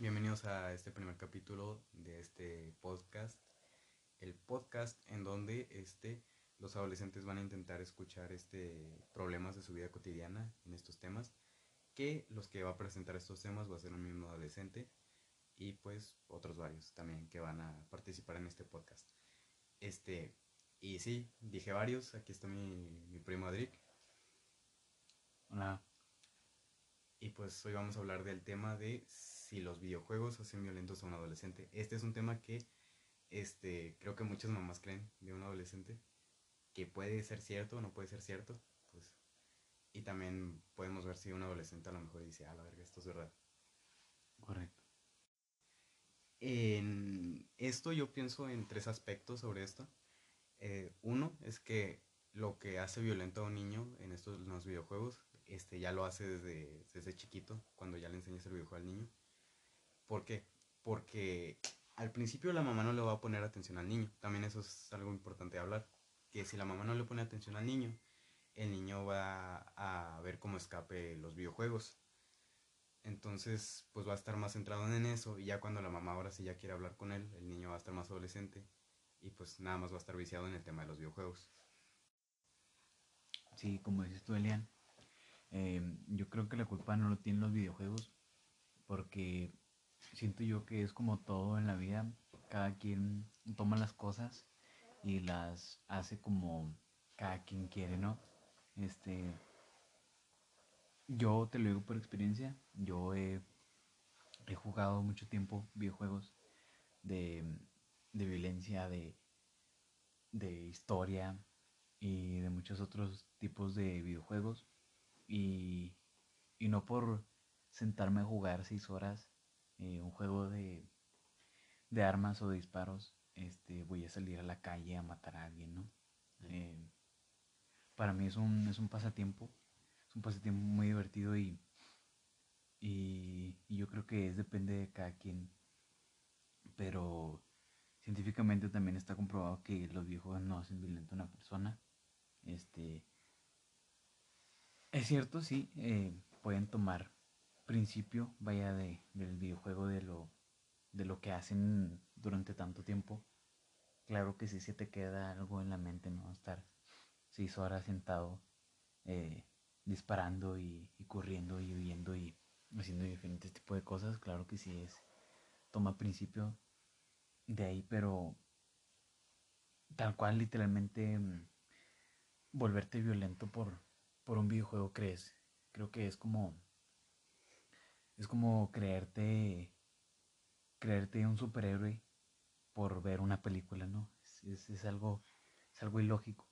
Bienvenidos a este primer capítulo de este podcast. El podcast en donde este, los adolescentes van a intentar escuchar este, problemas de su vida cotidiana en estos temas. Que los que va a presentar estos temas va a ser un mismo adolescente y pues otros varios también que van a participar en este podcast. Este, y sí, dije varios. Aquí está mi, mi primo Adric. Hola. Y pues hoy vamos a hablar del tema de si los videojuegos hacen violentos a un adolescente. Este es un tema que este, creo que muchas mamás creen de un adolescente que puede ser cierto o no puede ser cierto. Pues, y también podemos ver si un adolescente a lo mejor dice, a la verga, esto es verdad. Correcto. En esto yo pienso en tres aspectos sobre esto. Eh, uno es que lo que hace violento a un niño en estos en los videojuegos este, ya lo hace desde, desde chiquito, cuando ya le enseñas el videojuego al niño. ¿Por qué? Porque al principio la mamá no le va a poner atención al niño. También eso es algo importante de hablar. Que si la mamá no le pone atención al niño, el niño va a ver cómo escape los videojuegos. Entonces, pues va a estar más centrado en eso. Y ya cuando la mamá ahora sí ya quiere hablar con él, el niño va a estar más adolescente. Y pues nada más va a estar viciado en el tema de los videojuegos. Sí, como dices tú, Elian, Em, yo creo que la culpa no lo tienen los videojuegos, porque siento yo que es como todo en la vida, cada quien toma las cosas y las hace como cada quien quiere, ¿no? Este, yo te lo digo por experiencia, yo he, jugado mucho tiempo videojuegos de, de violencia, de, de historia y de muchos otros tipos de videojuegos y, no por sentarme a jugar seis horas eh, un juego de, armas o de disparos, este, voy a salir a la calle a matar a alguien, ¿no? Eh, para mí es un, es un pasatiempo, es un pasatiempo muy divertido y, y, yo creo que es depende de cada quien, pero científicamente también está comprobado que los videojuegos no hacen violento a una persona, este, es cierto, sí, eh, pueden tomar principio, vaya, de, del videojuego, de lo, de lo que hacen durante tanto tiempo. Claro que sí se te queda algo en la mente, ¿no? Estar seis horas sentado eh, disparando y, corriendo y huyendo y haciendo diferentes tipos de cosas. Claro que sí es, toma principio de ahí, pero tal cual literalmente mm, volverte violento por, por un videojuego crees. Creo que es como. Es como creerte. Creerte un superhéroe por ver una película, ¿no? Es, algo. Es algo ilógico.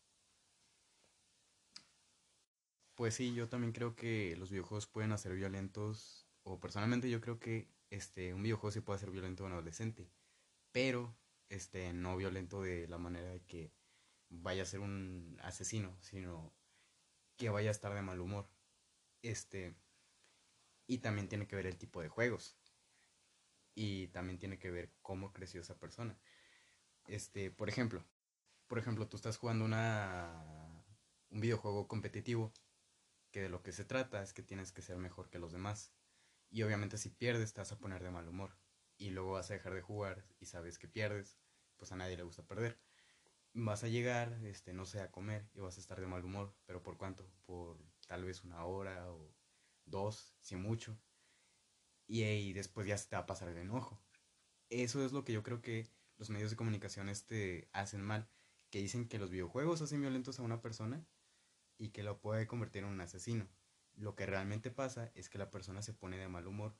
Pues sí, yo también creo que los videojuegos pueden hacer violentos. O personalmente yo creo que este, un videojuego sí puede hacer violento a un adolescente. Pero este, no violento de la manera de que vaya a ser un asesino, sino que vaya a estar de mal humor. Este. Y también tiene que ver el tipo de juegos. Y también tiene que ver cómo creció esa persona. Este, por ejemplo, por ejemplo, tú estás jugando una un videojuego competitivo que de lo que se trata es que tienes que ser mejor que los demás. Y obviamente si pierdes te vas a poner de mal humor y luego vas a dejar de jugar y sabes que pierdes, pues a nadie le gusta perder vas a llegar, este, no sé, a comer y vas a estar de mal humor, pero ¿por cuánto? Por tal vez una hora o dos, si mucho. Y, después ya se te va a pasar el enojo. Eso es lo que yo creo que los medios de comunicación este, hacen mal, que dicen que los videojuegos hacen violentos a una persona y que lo puede convertir en un asesino. Lo que realmente pasa es que la persona se pone de mal humor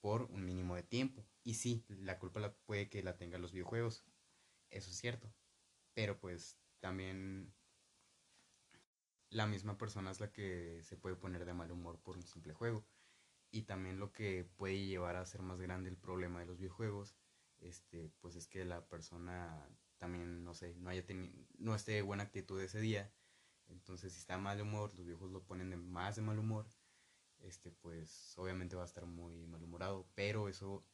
por un mínimo de tiempo. Y sí, la culpa la puede que la tengan los videojuegos. Eso es cierto. Pero pues también la misma persona es la que se puede poner de mal humor por un simple juego. Y también lo que puede llevar a ser más grande el problema de los videojuegos, este, pues es que la persona también, no sé, no haya tenido, no esté de buena actitud ese día. Entonces, si está de mal humor, los viejos lo ponen de más de mal humor, este, pues obviamente va a estar muy malhumorado. Pero eso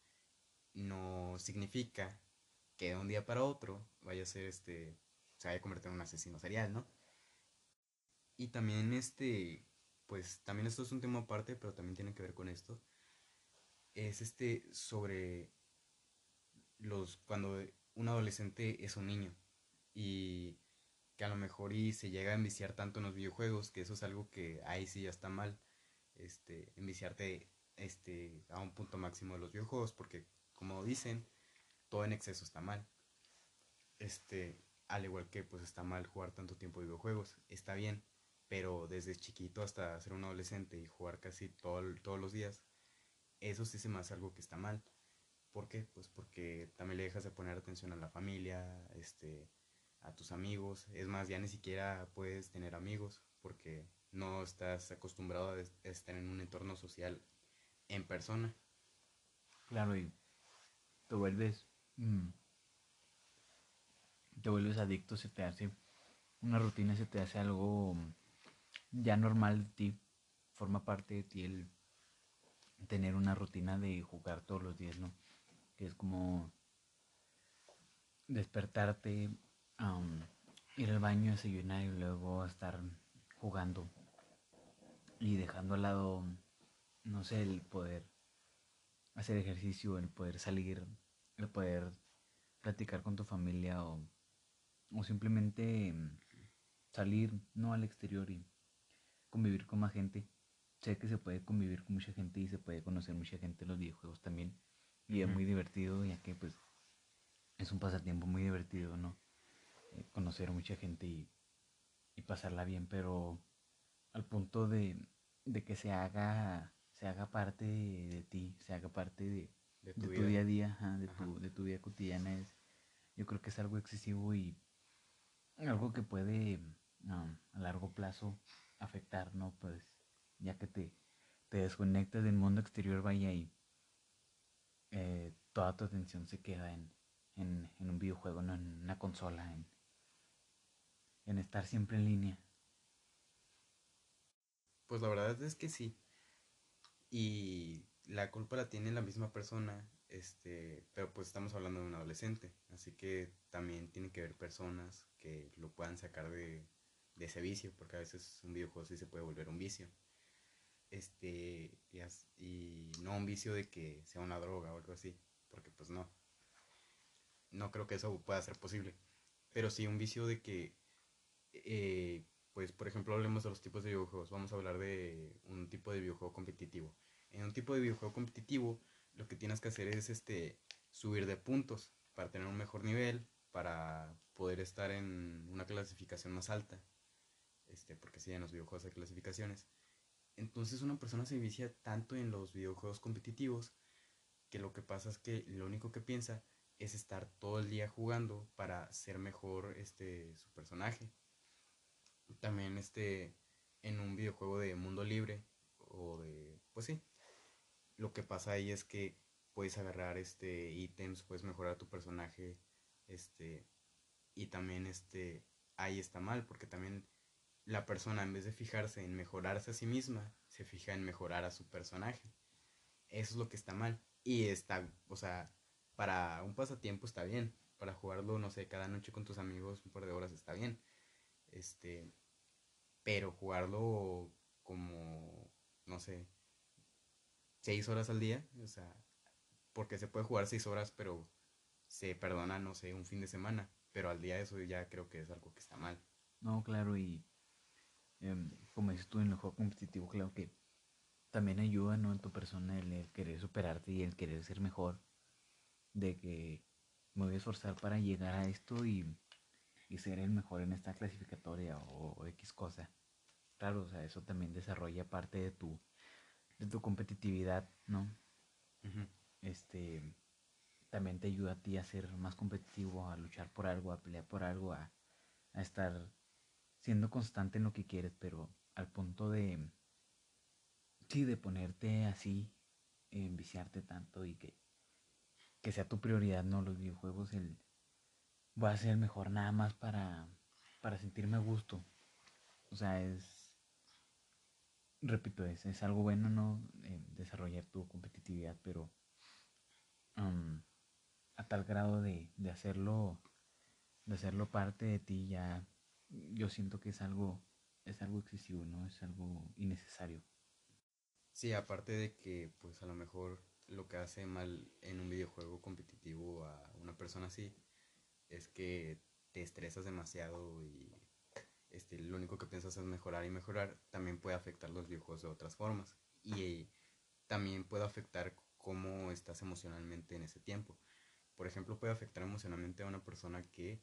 no significa que de un día para otro vaya a ser este, se vaya a convertir en un asesino serial, ¿no? Y también este, pues también esto es un tema aparte, pero también tiene que ver con esto. es este sobre los cuando un adolescente es un niño y que a lo mejor y se llega a enviciar tanto en los videojuegos que eso es algo que ahí sí ya está mal este enviciarte este a un punto máximo de los videojuegos porque como dicen todo en exceso está mal este al igual que pues está mal jugar tanto tiempo de videojuegos está bien pero desde chiquito hasta ser un adolescente y jugar casi todo, todos los días eso sí se me hace algo que está mal ¿Por qué? Pues porque también le dejas de poner atención a la familia, este, a tus amigos. Es más, ya ni siquiera puedes tener amigos porque no estás acostumbrado a estar en un entorno social en persona. Claro, y te vuelves. Mm, te vuelves adicto, se te hace. Una rutina se te hace algo ya normal ti. Forma parte de ti el tener una rutina de jugar todos los días, ¿no? que es como despertarte, ir al baño, desayunar y luego estar jugando y dejando al lado, no sé, el poder hacer ejercicio, el poder salir, el poder platicar con tu familia o, o simplemente salir, no al exterior y convivir con más gente. Sé que se puede convivir con mucha gente y se puede conocer mucha gente en los videojuegos también. Y es muy divertido, ya que pues es un pasatiempo muy divertido, ¿no? Eh, conocer a mucha gente y, pasarla bien, pero al punto de, que se haga, se haga parte de, ti, se haga parte de, tu, día a día, de, tu, de tu vida cotidiana, es, yo creo que es algo excesivo y algo que puede a largo plazo afectar, ¿no? Pues ya que te, te desconectas del mundo exterior, vaya y eh, toda tu atención se queda en, un videojuego, no en una consola, en, en estar siempre en línea. Pues la verdad es que sí. Y la culpa la tiene la misma persona, este, pero pues estamos hablando de un adolescente, así que también tiene que haber personas que lo puedan sacar de, de ese vicio, porque a veces un videojuego sí se puede volver un vicio. Este, y, no un vicio de que sea una droga o algo así, porque pues no, no creo que eso pueda ser posible, pero sí un vicio de que, eh, pues por ejemplo hablemos de los tipos de videojuegos, vamos a hablar de un tipo de videojuego competitivo. En un tipo de videojuego competitivo, lo que tienes que hacer es este, subir de puntos para tener un mejor nivel, para poder estar en una clasificación más alta, este, porque si en los videojuegos hay clasificaciones. Entonces una persona se vicia tanto en los videojuegos competitivos que lo que pasa es que lo único que piensa es estar todo el día jugando para ser mejor este su personaje. También este en un videojuego de mundo libre o de pues sí. Lo que pasa ahí es que puedes agarrar este ítems, puedes mejorar tu personaje, este y también este ahí está mal porque también la persona en vez de fijarse en mejorarse a sí misma, se fija en mejorar a su personaje. Eso es lo que está mal. Y está, o sea, para un pasatiempo está bien. Para jugarlo, no sé, cada noche con tus amigos un par de horas está bien. Este, pero jugarlo como, no sé, seis horas al día, o sea, porque se puede jugar seis horas, pero se perdona, no sé, un fin de semana. Pero al día eso ya creo que es algo que está mal. No, claro, y Em, como dices tú en el juego competitivo, claro que también ayuda ¿no? en tu persona el, querer superarte y el querer ser mejor, de que me voy a esforzar para llegar a esto y, ser el mejor en esta clasificatoria o, X cosa. Claro, o sea, eso también desarrolla parte de tu, de tu competitividad, ¿no? Este también te ayuda a ti a ser más competitivo, a luchar por algo, a pelear por algo, a, a estar siendo constante en lo que quieres, pero al punto de, sí, de ponerte así, enviciarte tanto y que, que sea tu prioridad, no los videojuegos, el voy a ser mejor nada más para, para sentirme a gusto. O sea, es, repito, es, es algo bueno, ¿no? Eh, desarrollar tu competitividad, pero a tal grado de, de hacerlo, de hacerlo parte de ti ya yo siento que es algo, es algo excesivo, ¿no? Es algo innecesario. Sí, aparte de que, pues a lo mejor lo que hace mal en un videojuego competitivo a una persona así es que te estresas demasiado y este, lo único que piensas es mejorar y mejorar, también puede afectar los videojuegos de otras formas. Y también puede afectar cómo estás emocionalmente en ese tiempo. Por ejemplo, puede afectar emocionalmente a una persona que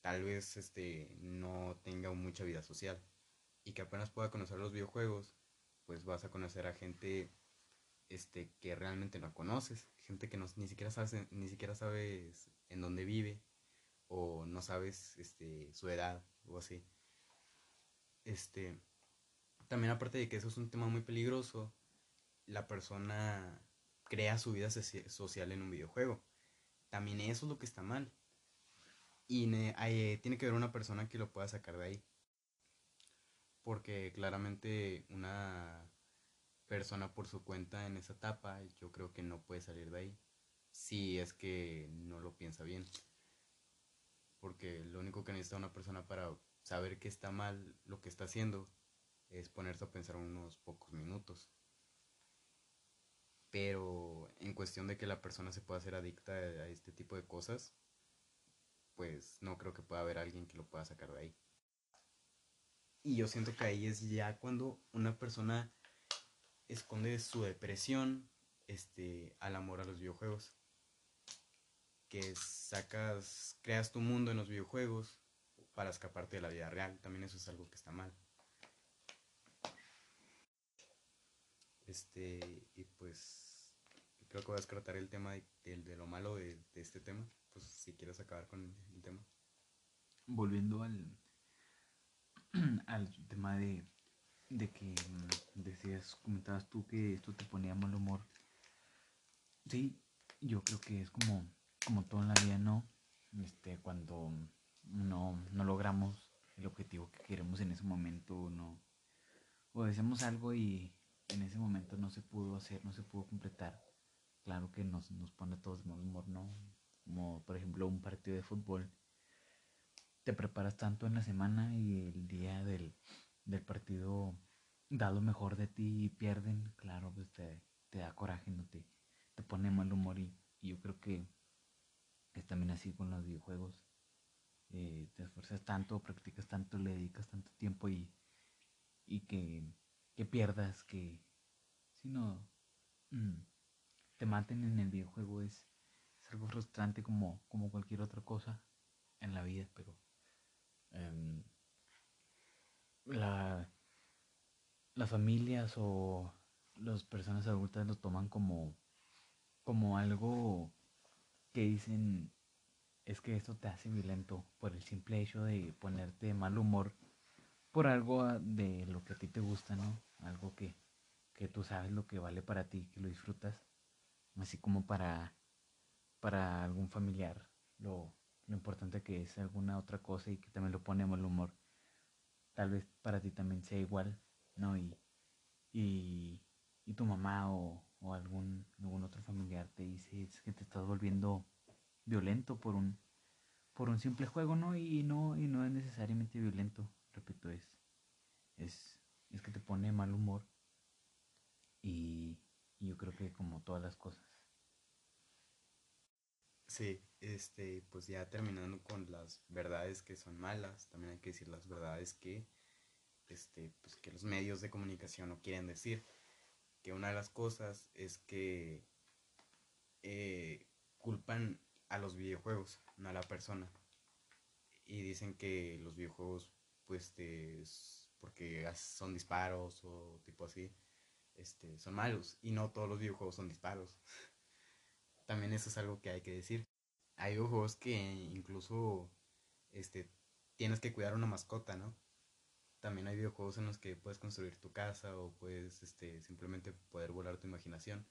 tal vez este, no tenga mucha vida social y que apenas pueda conocer los videojuegos, pues vas a conocer a gente este, que realmente no conoces, gente que no, ni, siquiera sabes, ni siquiera sabes en dónde vive o no sabes este, su edad o así. Este, también aparte de que eso es un tema muy peligroso, la persona crea su vida social en un videojuego. También eso es lo que está mal. Y eh, tiene que haber una persona que lo pueda sacar de ahí. Porque claramente una persona por su cuenta en esa etapa, yo creo que no puede salir de ahí. Si es que no lo piensa bien. Porque lo único que necesita una persona para saber que está mal lo que está haciendo es ponerse a pensar unos pocos minutos. Pero en cuestión de que la persona se pueda hacer adicta a este tipo de cosas, pues no creo que pueda haber alguien que lo pueda sacar de ahí. Y yo siento que ahí es ya cuando una persona esconde su depresión este, al amor a los videojuegos. Que sacas, creas tu mundo en los videojuegos para escaparte de la vida real. También eso es algo que está mal. Este, y pues creo que voy a descartar el tema de, de, lo malo de, este tema. Si quieres acabar con el, tema. Volviendo al, al tema de, de que mm, decías, comentabas tú que esto te ponía mal humor. Sí, yo creo que es como, como todo en la vida, ¿no? Este, cuando no, no logramos el objetivo que queremos en ese momento, no, o deseamos algo y en ese momento no se pudo hacer, no se pudo completar, claro que nos, nos pone a todos de mal humor, ¿no? Como por ejemplo un partido de fútbol. Te preparas tanto en la semana y el día del, del partido da lo mejor de ti y pierden, claro, pues te, te da coraje, no te, te pone mal humor y, yo creo que es también así con los videojuegos. Eh, te esfuerzas tanto, practicas tanto, le dedicas tanto tiempo y, y que que pierdas, que si no mm, te maten en el videojuego es, algo frustrante como, como cualquier otra cosa en la vida, pero em, la, las familias o las personas adultas lo toman como, como algo que dicen es que esto te hace violento por el simple hecho de ponerte de mal humor por algo de lo que a ti te gusta, ¿no? algo que, que tú sabes lo que vale para ti, que lo disfrutas, así como para, para algún familiar, lo, lo importante que es alguna otra cosa y que también lo pone mal humor. Tal vez para ti también sea igual, ¿no? Y, y, y tu mamá o, o algún, algún otro familiar te dice es que te estás volviendo violento por un, por un simple juego, ¿no? Y no, y no es necesariamente violento, repito, es, es es que te pone mal humor y, yo creo que como todas las cosas. Sí, este, pues ya terminando con las verdades que son malas, también hay que decir las verdades que, este, pues que los medios de comunicación no quieren decir. Que una de las cosas es que eh, culpan a los videojuegos, no a la persona. Y dicen que los videojuegos, pues, te, porque son disparos o tipo así, este, son malos. Y no todos los videojuegos son disparos. También eso es algo que hay que decir. Hay videojuegos que incluso este, tienes que cuidar una mascota, ¿no? También hay videojuegos en los que puedes construir tu casa o puedes este, simplemente poder volar tu imaginación.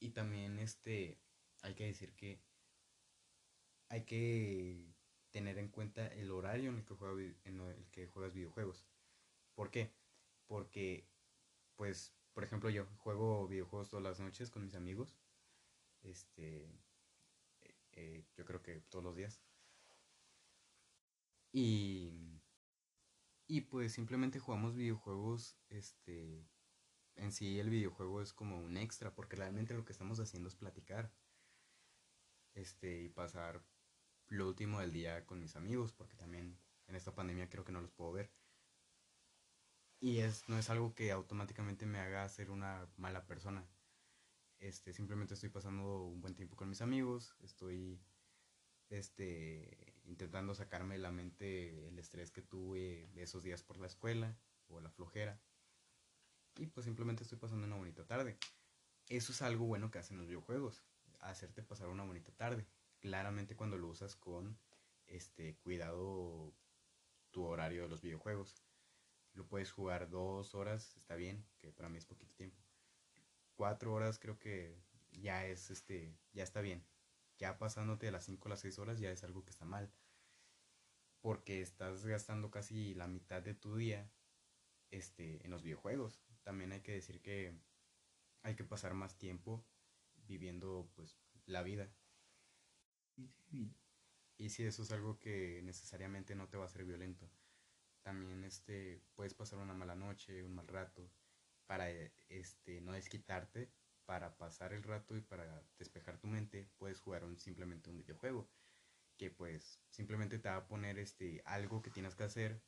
Y también este, hay que decir que hay que tener en cuenta el horario en el que, en el que juegas videojuegos. ¿Por qué? Porque, pues, por ejemplo, yo juego videojuegos todas las noches con mis amigos. Este, eh, yo creo que todos los días. Y, y pues simplemente jugamos videojuegos, este, en sí el videojuego es como un extra, porque realmente lo que estamos haciendo es platicar. Este, y pasar lo último del día con mis amigos, porque también en esta pandemia creo que no los puedo ver. Y es, no es algo que automáticamente me haga ser una mala persona. Este, simplemente estoy pasando un buen tiempo con mis amigos, estoy este, intentando sacarme de la mente el estrés que tuve esos días por la escuela o la flojera. Y pues simplemente estoy pasando una bonita tarde. Eso es algo bueno que hacen los videojuegos, hacerte pasar una bonita tarde. Claramente cuando lo usas con este cuidado tu horario de los videojuegos. Lo puedes jugar dos horas, está bien, que para mí es poquito tiempo. Cuatro horas creo que ya es este, ya está bien ya pasándote de las 5 a las 6 horas ya es algo que está mal. Porque estás gastando casi la mitad de tu día este, en los videojuegos. También hay que decir que hay que pasar más tiempo viviendo pues la vida. Y si eso es algo que necesariamente no te va a hacer violento. También este, puedes pasar una mala noche, un mal rato, para este, no desquitarte para pasar el rato y para despejar tu mente, puedes jugar un, simplemente un videojuego. Que pues simplemente te va a poner este, algo que tienes que hacer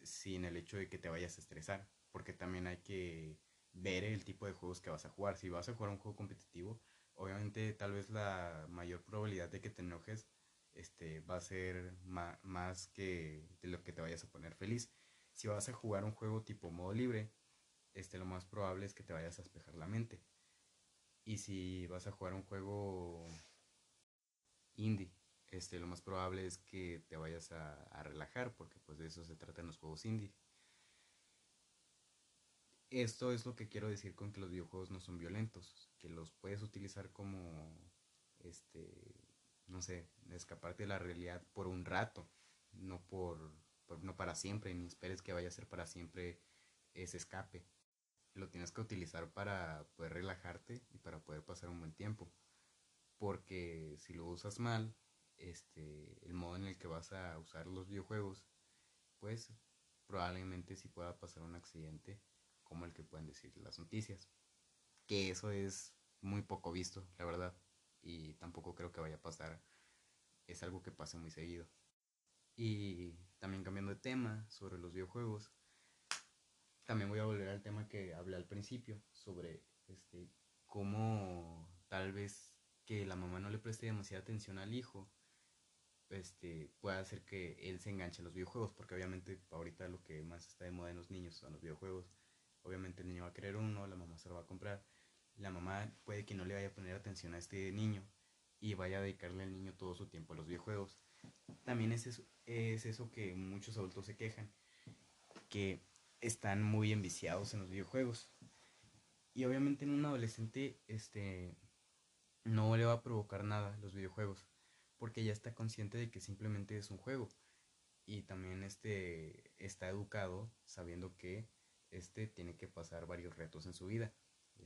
sin el hecho de que te vayas a estresar. Porque también hay que ver el tipo de juegos que vas a jugar. Si vas a jugar un juego competitivo, obviamente tal vez la mayor probabilidad de que te enojes este, va a ser más que de lo que te vayas a poner feliz. Si vas a jugar un juego tipo modo libre, este, lo más probable es que te vayas a despejar la mente. Y si vas a jugar un juego indie, este, lo más probable es que te vayas a, relajar, porque pues de eso se trata en los juegos indie. Esto es lo que quiero decir con que los videojuegos no son violentos, que los puedes utilizar como, este, no sé, escaparte de la realidad por un rato, no por, no para siempre, ni esperes que vaya a ser para siempre ese escape lo tienes que utilizar para poder relajarte y para poder pasar un buen tiempo. Porque si lo usas mal, este, el modo en el que vas a usar los videojuegos, pues probablemente sí pueda pasar un accidente como el que pueden decir las noticias. Que eso es muy poco visto, la verdad. Y tampoco creo que vaya a pasar. Es algo que pasa muy seguido. Y también cambiando de tema sobre los videojuegos, también voy a volver al tema que hablé al principio sobre este cómo tal vez que la mamá no le preste demasiada atención al hijo este puede hacer que él se enganche a los videojuegos porque obviamente ahorita lo que más está de moda en los niños son los videojuegos. Obviamente el niño va a querer uno la mamá se lo va a comprar. La mamá puede que no le vaya a poner atención a este niño y vaya a dedicarle al niño todo su tiempo a los videojuegos. También es eso, es eso que muchos adultos se quejan que están muy enviciados en los videojuegos. Y obviamente en un adolescente este no le va a provocar nada los videojuegos, porque ya está consciente de que simplemente es un juego y también este está educado sabiendo que este tiene que pasar varios retos en su vida.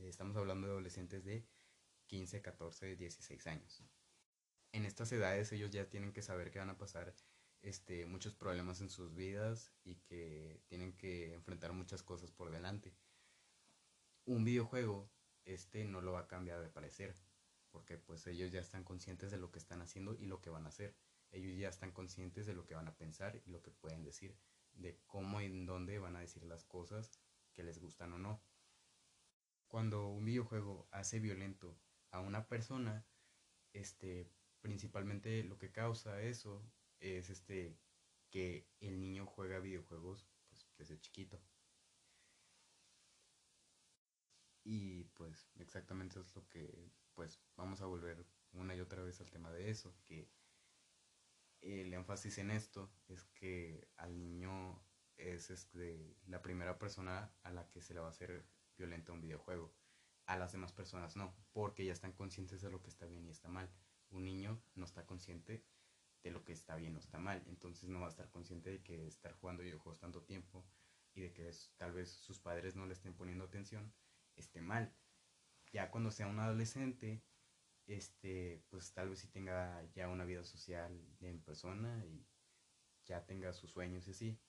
Estamos hablando de adolescentes de 15, 14, 16 años. En estas edades ellos ya tienen que saber que van a pasar este, muchos problemas en sus vidas y que tienen que enfrentar muchas cosas por delante. Un videojuego, este no lo va a cambiar de parecer, porque pues ellos ya están conscientes de lo que están haciendo y lo que van a hacer. Ellos ya están conscientes de lo que van a pensar y lo que pueden decir, de cómo y en dónde van a decir las cosas que les gustan o no. Cuando un videojuego hace violento a una persona, este, principalmente lo que causa eso es este que el niño juega videojuegos pues, desde chiquito. Y pues exactamente es lo que pues vamos a volver una y otra vez al tema de eso, que el énfasis en esto es que al niño es este, la primera persona a la que se le va a hacer violento un videojuego. A las demás personas no, porque ya están conscientes de lo que está bien y está mal. Un niño no está consciente de lo que está bien o está mal. Entonces no va a estar consciente de que estar jugando videojuegos tanto tiempo y de que tal vez sus padres no le estén poniendo atención esté mal. Ya cuando sea un adolescente, este, pues tal vez sí tenga ya una vida social en persona y ya tenga sus sueños y así,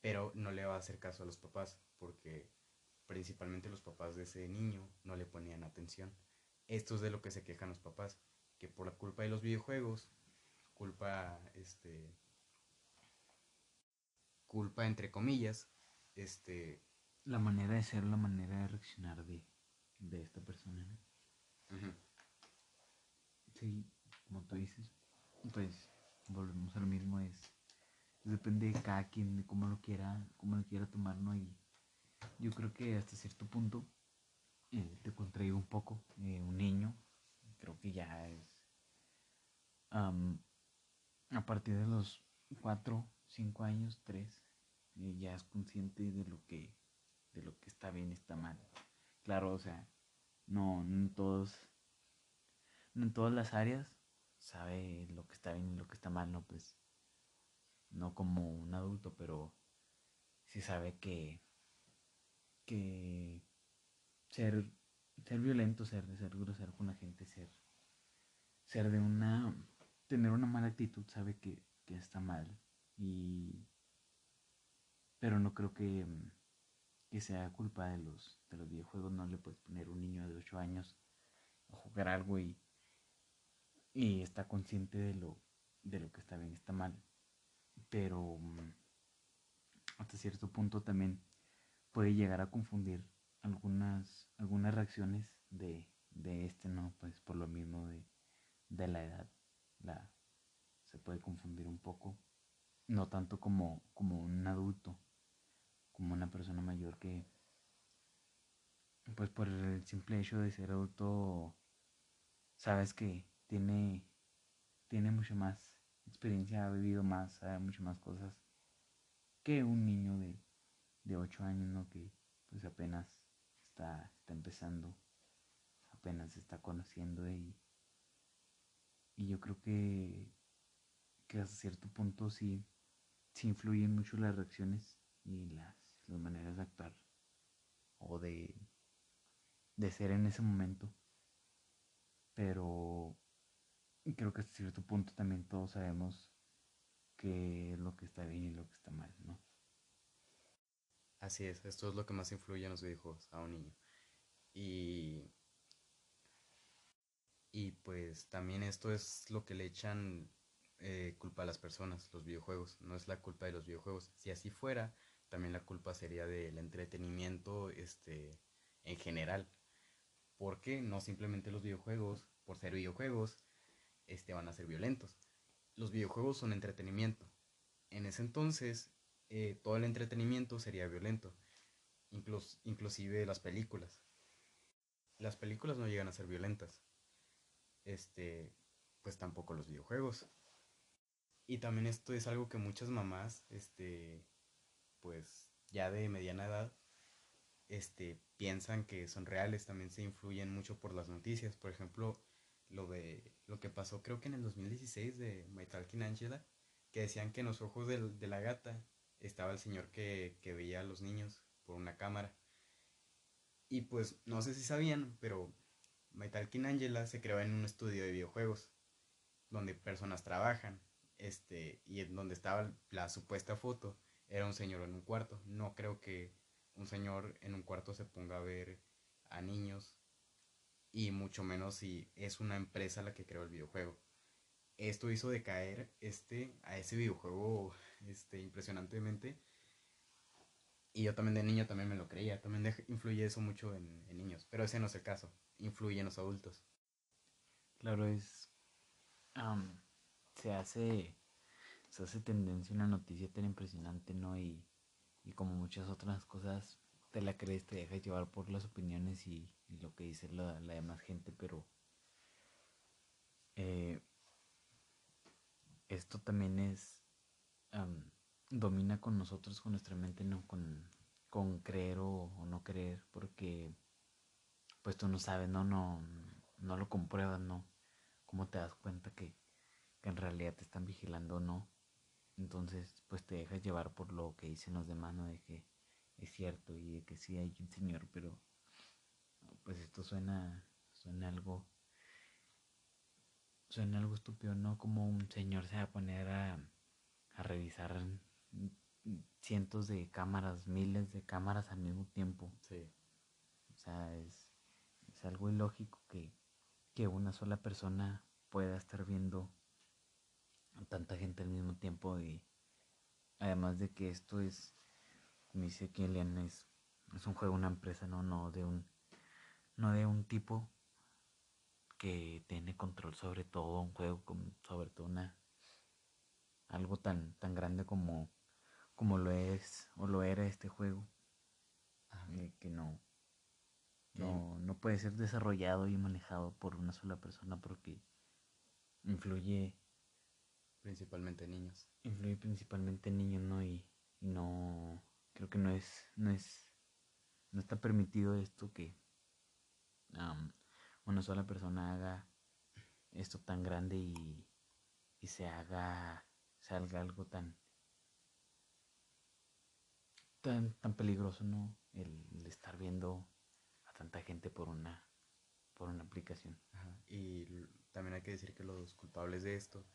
pero no le va a hacer caso a los papás porque principalmente los papás de ese niño no le ponían atención. Esto es de lo que se quejan los papás, que por la culpa de los videojuegos, culpa, este, culpa entre comillas, este... La manera de ser, la manera de reaccionar de, de esta persona, ¿no? Sí, como tú dices, pues volvemos a lo mismo, es depende de cada quien, de cómo lo quiera, cómo lo quiera tomar, ¿no? Y yo creo que hasta cierto punto eh, te contraigo un poco, eh, un niño, creo que ya es, a partir de los 4, 5 años, 3, eh, ya es consciente de lo que, de lo que está bien y está mal. Claro, o sea, no, en todos, no en todas las áreas sabe lo que está bien y lo que está mal, ¿no? Pues no como un adulto, pero sí sabe que, que ser, ser violento, ser, ser grosero con la gente, ser, ser de una, tener una mala actitud, sabe que, que está mal. Y, pero no creo que, que sea culpa de los, de los videojuegos, no le puedes poner un niño de 8 años a jugar algo y, y está consciente de lo, de lo que está bien y está mal pero hasta cierto punto también puede llegar a confundir algunas, algunas reacciones de, de este, ¿no? Pues por lo mismo de, de la edad, la, se puede confundir un poco, no tanto como, como un adulto, como una persona mayor que, pues por el simple hecho de ser adulto, sabes que tiene, tiene mucho más experiencia, ha vivido más, sabe mucho más cosas que un niño de, de 8 años, ¿no? Que pues apenas está, está empezando, apenas está conociendo y, y yo creo que, que hasta cierto punto sí, sí influyen mucho las reacciones y las, las maneras de actuar o de, de ser en ese momento. Pero creo que hasta cierto punto también todos sabemos qué es lo que está bien y lo que está mal, ¿no? Así es, esto es lo que más influye en los videojuegos a un niño. Y, y pues también esto es lo que le echan eh, culpa a las personas, los videojuegos. No es la culpa de los videojuegos. Si así fuera, también la culpa sería del entretenimiento este, en general. Porque no simplemente los videojuegos, por ser videojuegos, este, van a ser violentos. Los videojuegos son entretenimiento. En ese entonces, eh, todo el entretenimiento sería violento. Inclus inclusive las películas. Las películas no llegan a ser violentas. Este, pues tampoco los videojuegos. Y también esto es algo que muchas mamás, este, pues ya de mediana edad, este, piensan que son reales, también se influyen mucho por las noticias. Por ejemplo, lo de lo que pasó creo que en el 2016 de My Talking Angela, que decían que en los ojos de la gata estaba el señor que, veía a los niños por una cámara. Y pues no sé si sabían, pero My Talking Angela se creó en un estudio de videojuegos donde personas trabajan, este, y en donde estaba la supuesta foto era un señor en un cuarto. No creo que un señor en un cuarto se ponga a ver a niños y mucho menos si es una empresa la que creó el videojuego. Esto hizo decaer este, a ese videojuego este, impresionantemente. Y yo también de niño también me lo creía. También influye eso mucho en, niños. Pero ese no es el caso. Influye en los adultos. Claro, es... se hace... Se hace tendencia una noticia tan impresionante, ¿no? Y, y como muchas otras cosas, te la crees, te dejas llevar por las opiniones y, lo que dice la, demás gente, pero eh, esto también es, domina con nosotros, con nuestra mente, no con, con creer o, no creer, porque pues tú no sabes, no, no, no lo compruebas, no, cómo te das cuenta que, que en realidad te están vigilando o no, entonces pues te dejas llevar por lo que dicen los demás, ¿no? De que es cierto y de que sí hay un señor, pero pues esto suena, suena algo, suena algo estúpido, ¿no? Como un señor se va a poner a, a revisar cientos de cámaras, miles de cámaras al mismo tiempo. Sí. sea, es, es algo ilógico que, que una sola persona pueda estar viendo a tanta gente al mismo tiempo y además de que esto es, como dice Kilian, es, es un juego, una empresa, no, no de un, no de un tipo que tiene control sobre todo un juego, sobre todo una algo tan, tan grande como, como lo es o lo era este juego. Eh, que no, no, no puede ser desarrollado y manejado por una sola persona porque influye principalmente en niños. Influye principalmente en niños, ¿no? Y, no creo que no es, no es, no está permitido esto que una sola persona haga esto tan grande y, y se haga, salga algo tan, tan, tan peligroso, ¿no? El, estar viendo tanta gente por una, por una aplicación. Y también hay que decir que los culpables de esto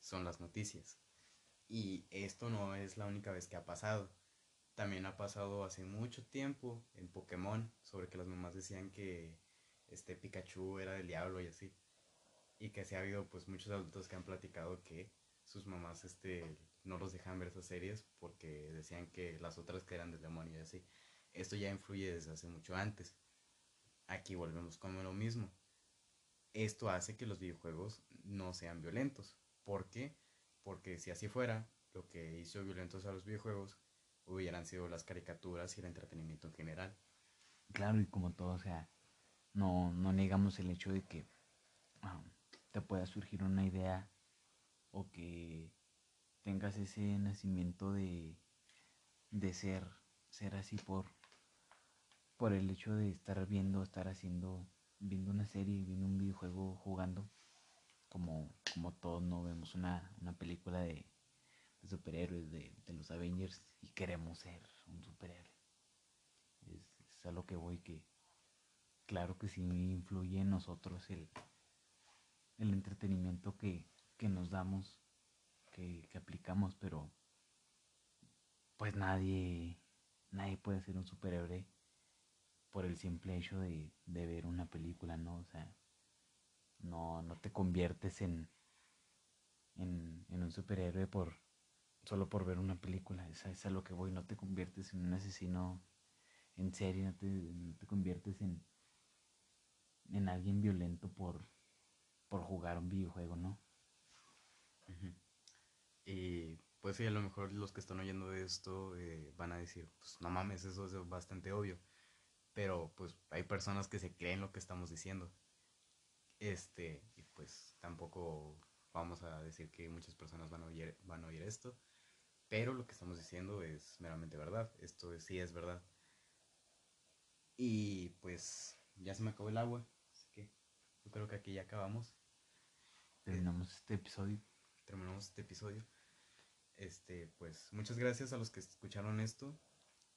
son las noticias. Y esto no es la única vez que ha pasado. También ha pasado hace mucho tiempo en Pokémon sobre que las mamás decían que este Pikachu era del diablo y así. Y que se ha habido pues muchos adultos que han platicado que sus mamás este no los dejan ver esas series porque decían que las otras que eran del demonio y así. Esto ya influye desde hace mucho antes. Aquí volvemos con lo mismo. Esto hace que los videojuegos no sean violentos. ¿Por qué? Porque si así fuera, lo que hizo violentos a los videojuegos hubieran sido las caricaturas y el entretenimiento en general. Claro, y como todo, o sea, no, no negamos el hecho de que ah, te pueda surgir una idea o que tengas ese nacimiento de, de ser, ser así por, por el hecho de estar viendo, estar haciendo, viendo una serie, viendo un videojuego, jugando, como, como todos no vemos una, película de, superhéroes, de, los Avengers y queremos ser un superhéroe. Es, es a lo que voy que claro que sí influye en nosotros el, el entretenimiento que, nos damos, que, aplicamos, pero pues nadie, nadie puede ser un superhéroe por el simple hecho de, ver una película, ¿no? O sea, no, no te conviertes en, en, un superhéroe por solo por ver una película, esa es a lo que voy, no te conviertes en un asesino en serie, no te conviertes en, en alguien violento por, por jugar un videojuego, ¿no? Y pues sí, a lo mejor los que están oyendo esto eh, van a decir, pues no mames, eso es bastante obvio. Pero pues hay personas que se creen lo que estamos diciendo. Este, y pues tampoco vamos a decir que muchas personas van a oír, van a oír esto. Pero lo que estamos diciendo es meramente verdad. Esto sí es verdad. Y pues ya se me acabó el agua. Yo creo que aquí ya acabamos. Terminamos este episodio. Terminamos este episodio. Este, pues muchas gracias a los que escucharon esto.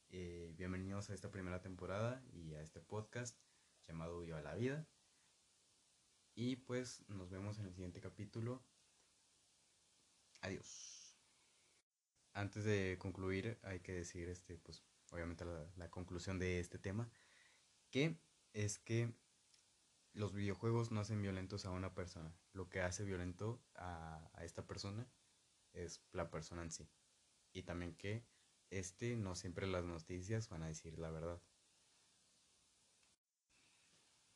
Eh, bienvenidos a esta primera temporada y a este podcast llamado Viva la Vida. Y pues nos vemos en el siguiente capítulo. Adiós. Antes de concluir, hay que decir, este, pues, obviamente la, la conclusión de este tema, que es que los videojuegos no hacen violentos a una persona. Lo que hace violento a, esta persona es la persona en sí. Y también que este no siempre las noticias van a decir la verdad.